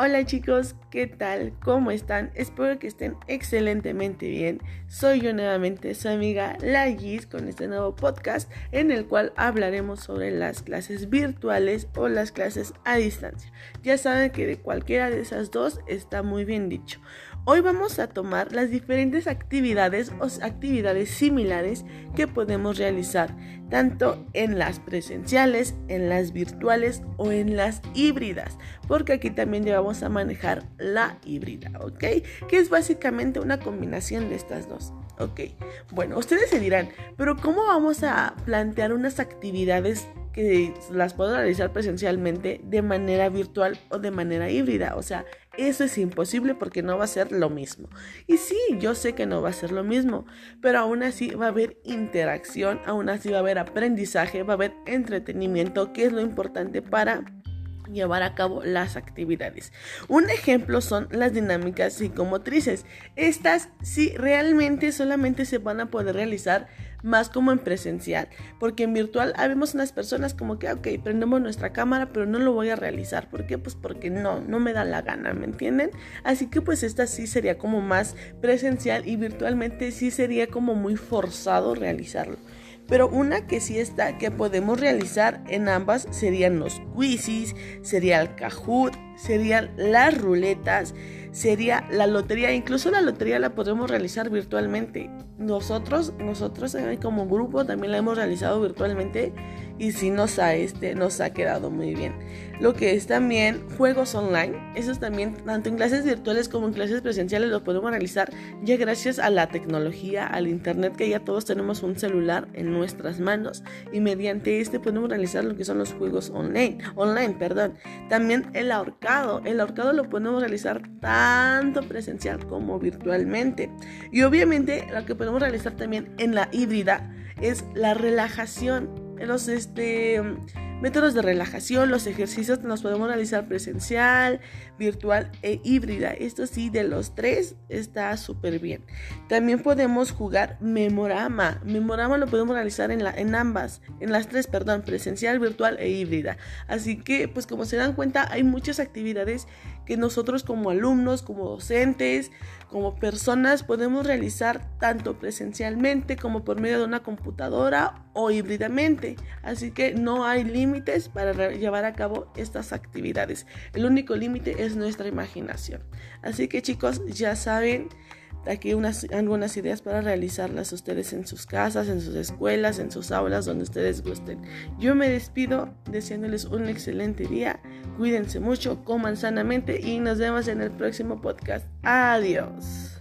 Hola chicos, ¿qué tal? ¿Cómo están? Espero que estén excelentemente bien. Soy yo nuevamente su amiga La con este nuevo podcast en el cual hablaremos sobre las clases virtuales o las clases a distancia. Ya saben que de cualquiera de esas dos está muy bien dicho. Hoy vamos a tomar las diferentes actividades o actividades similares que podemos realizar tanto en las presenciales, en las virtuales o en las híbridas, porque aquí también vamos a manejar la híbrida, ¿ok? Que es básicamente una combinación de estas dos. Ok, bueno, ustedes se dirán, pero ¿cómo vamos a plantear unas actividades las puedo realizar presencialmente de manera virtual o de manera híbrida? O sea, eso es imposible porque no va a ser lo mismo. Y sí, yo sé que no va a ser lo mismo, pero aún así va a haber interacción, aún así va a haber aprendizaje, va a haber entretenimiento, que es lo importante para llevar a cabo las actividades. Un ejemplo son las dinámicas psicomotrices. Estas sí realmente solamente se van a poder realizar más como en presencial, porque en virtual habemos unas personas como que, ok, prendemos nuestra cámara, pero no lo voy a realizar. ¿Por qué? Pues porque no, no me da la gana, ¿me entienden? Así que pues esta sí sería como más presencial y virtualmente sí sería como muy forzado realizarlo. Pero una que sí está, que podemos realizar en ambas serían los quizzes, sería el Kahoot, serían las ruletas, sería la lotería. Incluso la lotería la podemos realizar virtualmente. Nosotros, nosotros eh, como grupo también la hemos realizado virtualmente y sí nos ha, este, nos ha quedado muy bien. Lo que es también juegos online, esos también, tanto en clases virtuales como en clases presenciales, lo podemos realizar ya gracias a la tecnología, al internet, que ya todos tenemos un celular en nuestras manos y mediante este podemos realizar lo que son los juegos online, online, perdón. También el ahorcado, el ahorcado lo podemos realizar tanto presencial como virtualmente. Y obviamente lo que podemos realizar también en la híbrida es la relajación los este, métodos de relajación, los ejercicios los podemos realizar presencial, virtual e híbrida. Esto sí, de los tres está súper bien. También podemos jugar memorama. Memorama lo podemos realizar en, la, en ambas, en las tres, perdón, presencial, virtual e híbrida. Así que, pues como se dan cuenta, hay muchas actividades que nosotros como alumnos, como docentes, como personas podemos realizar tanto presencialmente como por medio de una computadora o híbridamente. Así que no hay límites para llevar a cabo estas actividades. El único límite es nuestra imaginación. Así que chicos, ya saben aquí unas, algunas ideas para realizarlas ustedes en sus casas, en sus escuelas, en sus aulas, donde ustedes gusten. Yo me despido deseándoles un excelente día. Cuídense mucho, coman sanamente y nos vemos en el próximo podcast. Adiós.